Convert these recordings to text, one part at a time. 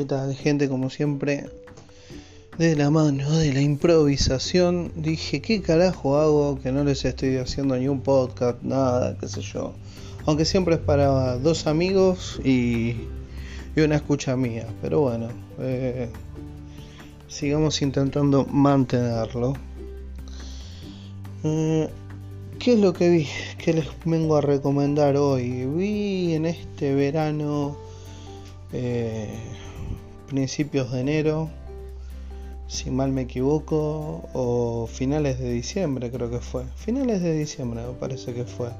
¿Qué tal, gente? Como siempre, de la mano de la improvisación, dije, ¿qué carajo hago que no les estoy haciendo ni un podcast, nada, qué sé yo? Aunque siempre es para dos amigos y, y una escucha mía, pero bueno, eh, sigamos intentando mantenerlo. Eh, ¿Qué es lo que vi? ¿Qué les vengo a recomendar hoy? Vi en este verano, eh, principios de enero, si mal me equivoco, o finales de diciembre creo que fue. Finales de diciembre me parece que fue.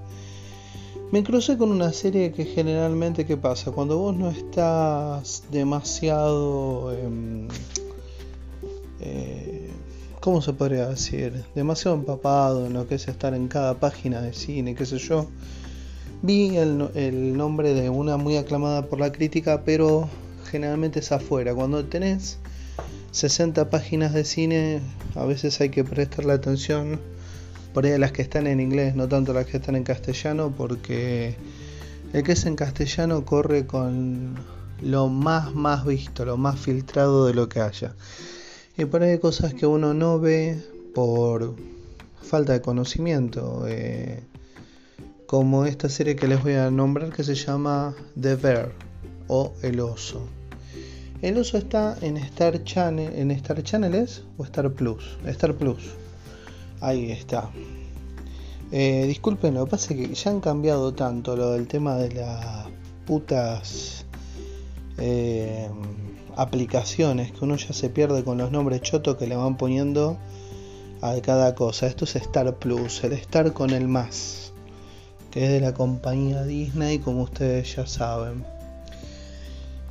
Me crucé con una serie que generalmente, ¿qué pasa? Cuando vos no estás demasiado... Em, eh, ¿cómo se podría decir? Demasiado empapado en lo que es estar en cada página de cine, qué sé yo. Vi el, nombre de una muy aclamada por la crítica, pero generalmente es afuera. Cuando tenés 60 páginas de cine, a veces hay que prestarle atención por ahí a las que están en inglés, no tanto las que están en castellano, porque el que es en castellano corre con lo más más visto, lo más filtrado de lo que haya. Y por ahí hay cosas que uno no ve por falta de conocimiento. Eh, como esta serie que les voy a nombrar que se llama The Bear o El Oso. El oso está en Star Channel, en Star Channels o Star Plus. Star Plus. Ahí está. Eh, disculpen, lo que pasa es que ya han cambiado tanto lo del tema de las putas eh, aplicaciones que uno ya se pierde con los nombres chotos que le van poniendo a cada cosa. Esto es Star Plus, el Star con el más, que es de la compañía Disney, como ustedes ya saben.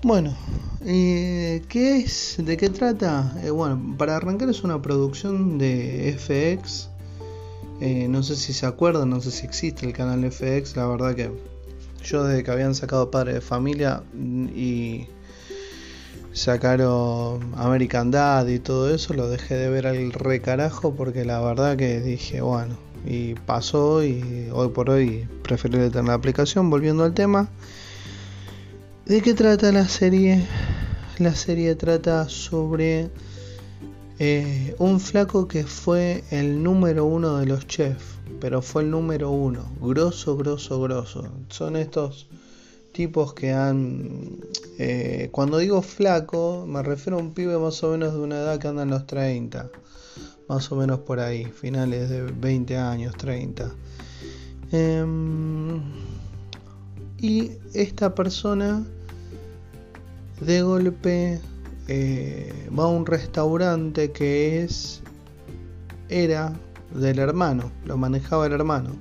Bueno, eh, ¿qué es? ¿De qué trata? Eh, bueno, para arrancar es una producción de FX. Eh, no sé si se acuerdan, no sé si existe el canal FX. La verdad que yo desde que habían sacado Padre de Familia y sacaron American Dad y todo eso, lo dejé de ver al recarajo porque la verdad que dije, bueno, y pasó y hoy por hoy preferí tener la aplicación. Volviendo al tema, ¿de qué trata la serie? La serie trata sobre eh, un flaco que fue el número uno de los chefs, pero fue el número uno, grosso, grosso, grosso. Son estos tipos que han... Eh, cuando digo flaco, me refiero a un pibe más o menos de una edad que anda en los 30. Más o menos por ahí, finales de 20 años, 30. Em, y esta persona de golpe eh, va a un restaurante que es era del hermano, lo manejaba el hermano.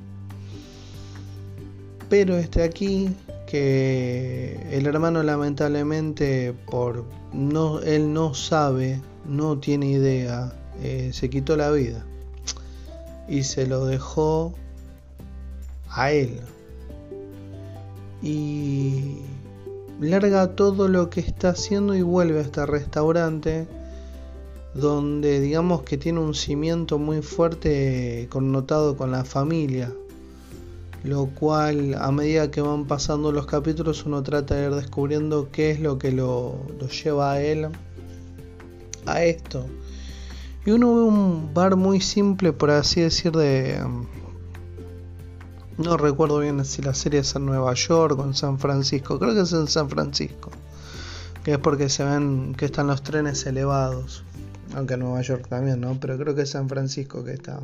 Pero este aquí que el hermano lamentablemente por no él no sabe no tiene idea eh, se quitó la vida y se lo dejó a él y larga todo lo que está haciendo y vuelve a este restaurante donde digamos que tiene un cimiento muy fuerte connotado con la familia lo cual a medida que van pasando los capítulos uno trata de ir descubriendo qué es lo que lo, lleva a él a esto. Y uno ve un bar muy simple, por así decir, de... No recuerdo bien si la serie es en Nueva York o en San Francisco, creo que es en San Francisco, que es porque se ven que están los trenes elevados, aunque en Nueva York también, ¿no? Pero creo que es San Francisco que está.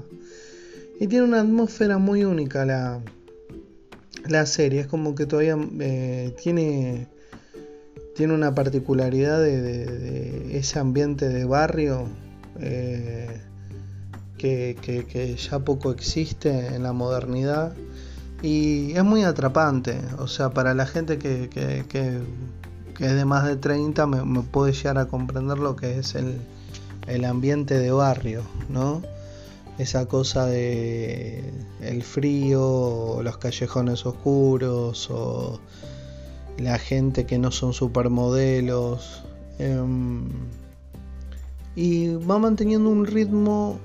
Y tiene una atmósfera muy única la, la serie. Es como que todavía eh, tiene, tiene una particularidad de, ese ambiente de barrio eh, que, ya poco existe en la modernidad. Y es muy atrapante. O sea, para la gente que, es de más de 30 me, puede llegar a comprender lo que es el, el ambiente de barrio, ¿no? esa cosa de el frío, los callejones oscuros o la gente que no son supermodelos. Em, y va manteniendo un ritmo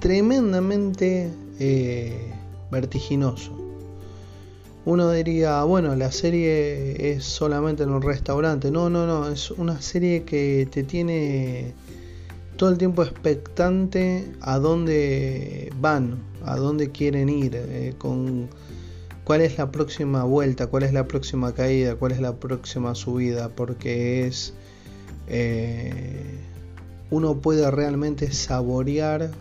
tremendamente eh, vertiginoso. Uno diría, bueno, la serie es solamente en un restaurante. No, no, no, es una serie que te tiene todo el tiempo expectante a dónde van, a dónde quieren ir, eh, con cuál es la próxima vuelta, cuál es la próxima caída, cuál es la próxima subida, porque es... Eh, uno puede realmente saborear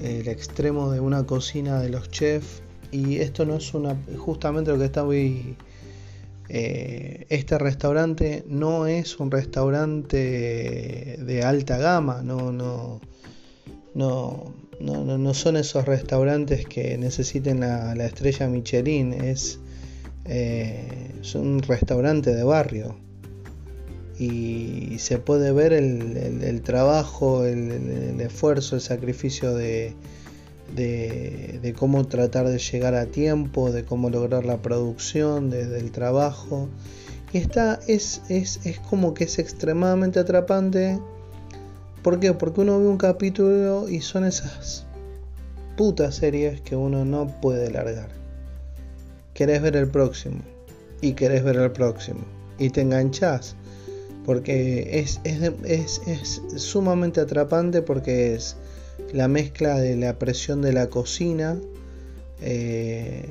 el extremo de una cocina de los chefs y esto no es una justamente lo que está muy eh, este restaurante no es un restaurante de alta gama no no no no, no son esos restaurantes que necesiten la, estrella Michelin es, eh, un restaurante de barrio. Y se puede ver el, trabajo, el, esfuerzo, el sacrificio de, de, cómo tratar de llegar a tiempo, de cómo lograr la producción, desde el trabajo. Y está, es, es, es como que es extremadamente atrapante. ¿Por qué? Porque uno ve un capítulo y son esas putas series que uno no puede largar. Querés ver el próximo. Y querés ver el próximo. Y te enganchás. Porque es, es, es sumamente atrapante porque es la mezcla de la presión de la cocina, eh,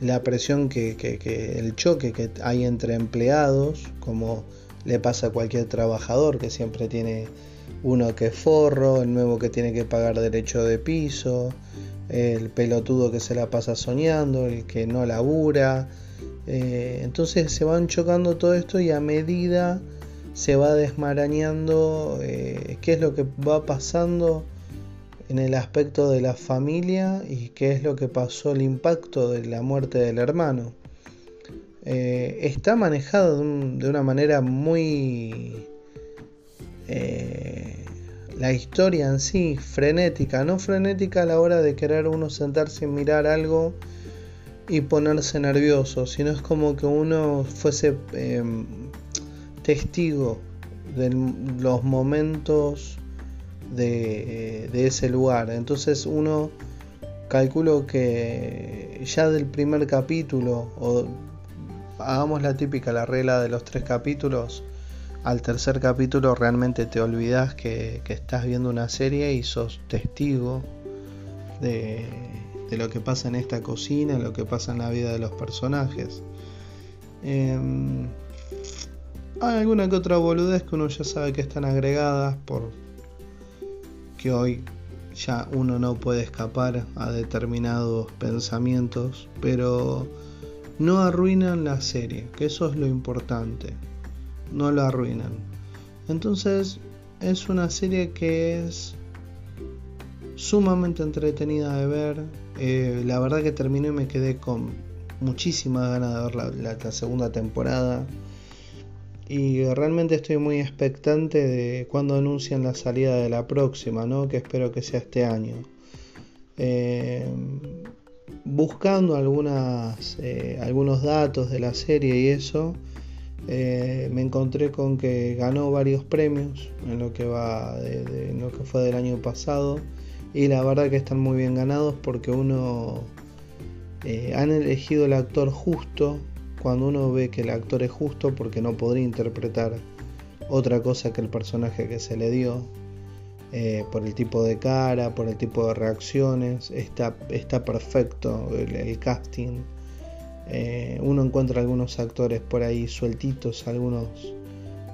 la presión que, que, el choque que hay entre empleados, como le pasa a cualquier trabajador que siempre tiene uno que forro, el nuevo que tiene que pagar derecho de piso, el pelotudo que se la pasa soñando, el que no labura. Eh, entonces se van chocando todo esto y a medida se va desmarañando eh, qué es lo que va pasando en el aspecto de la familia y qué es lo que pasó, el impacto de la muerte del hermano. Eh, está manejado de, una manera muy... Eh, la historia en sí, frenética, no frenética a la hora de querer uno sentarse y mirar algo y ponerse nervioso, sino es como que uno fuese em, testigo de los momentos de, ese lugar. Entonces uno calculo que ya del primer capítulo, o hagamos la típica, la regla de los tres capítulos, al tercer capítulo realmente te olvidas que, estás viendo una serie y sos testigo de, lo que pasa en esta cocina, lo que pasa en la vida de los personajes. Em, hay alguna que otra boludez que uno ya sabe que están agregadas por, hoy ya uno no puede escapar a determinados pensamientos, pero no arruinan la serie, que eso es lo importante, no la arruinan. Entonces es una serie que es sumamente entretenida de ver, eh, la verdad que terminé y me quedé con muchísimas ganas de ver la segunda temporada y realmente estoy muy expectante de cuando anuncian la salida de la próxima, ¿no? que espero que sea este año. Eh, buscando eh, algunos datos de la serie y eso, eh, me encontré con que ganó varios premios en lo que va de, lo que fue del año pasado y la verdad que están muy bien ganados porque uno han elegido el actor justo cuando uno ve que el actor es justo porque no podría interpretar otra cosa que el personaje que se le dio, eh, por el tipo de cara, por el tipo de reacciones, está, perfecto el, casting. Eh, uno encuentra algunos actores por ahí sueltitos, algunos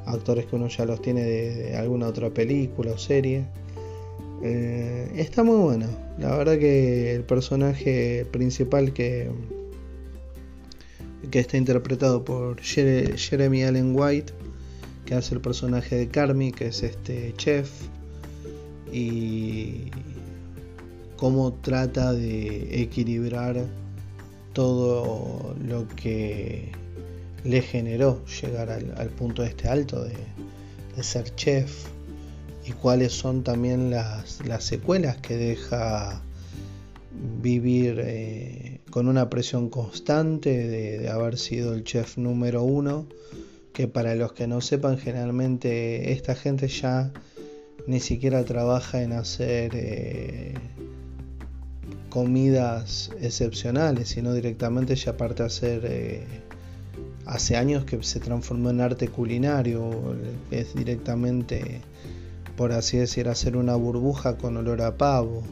actores que uno ya los tiene de, alguna otra película o serie. Eh, está muy bueno. La verdad que el personaje principal que, que está interpretado por Jeremy Allen White, que hace el personaje de Carmi, que es este chef, y cómo trata de equilibrar todo lo que le generó llegar al, punto este alto de, ser chef y cuáles son también las, secuelas que deja vivir eh, con una presión constante de, haber sido el chef número uno, que para los que no sepan, generalmente esta gente ya ni siquiera trabaja en hacer eh, comidas excepcionales, sino directamente ya parte a hacer... Eh, hace años que se transformó en arte culinario, es directamente, por así decir, hacer una burbuja con olor a pavo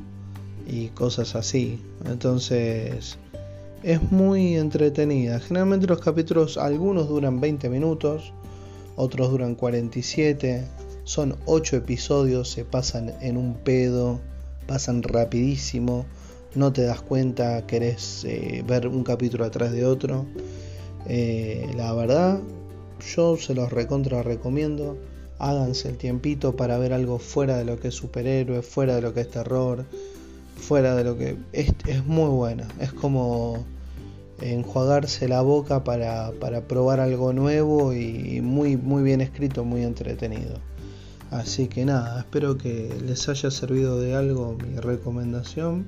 y cosas así. Entonces es muy entretenida. Generalmente los capítulos, algunos duran 20 minutos, otros duran 47. Son 8 episodios, se pasan en un pedo, pasan rapidísimo. No te das cuenta, querés eh, ver un capítulo atrás de otro. Eh, la verdad, yo se los recontra recomiendo. Háganse el tiempito para ver algo fuera de lo que es superhéroe, fuera de lo que es terror, fuera de lo que es, es muy buena. Es como enjuagarse la boca para, probar algo nuevo y muy, muy bien escrito, muy entretenido. Así que nada, espero que les haya servido de algo mi recomendación.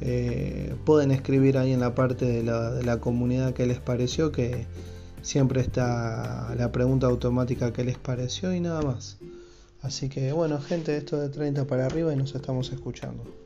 Eh, pueden escribir ahí en la parte de la, de la comunidad que les pareció, que siempre está la pregunta automática que les pareció y nada más. Así que bueno gente, esto de 30 para arriba y nos estamos escuchando.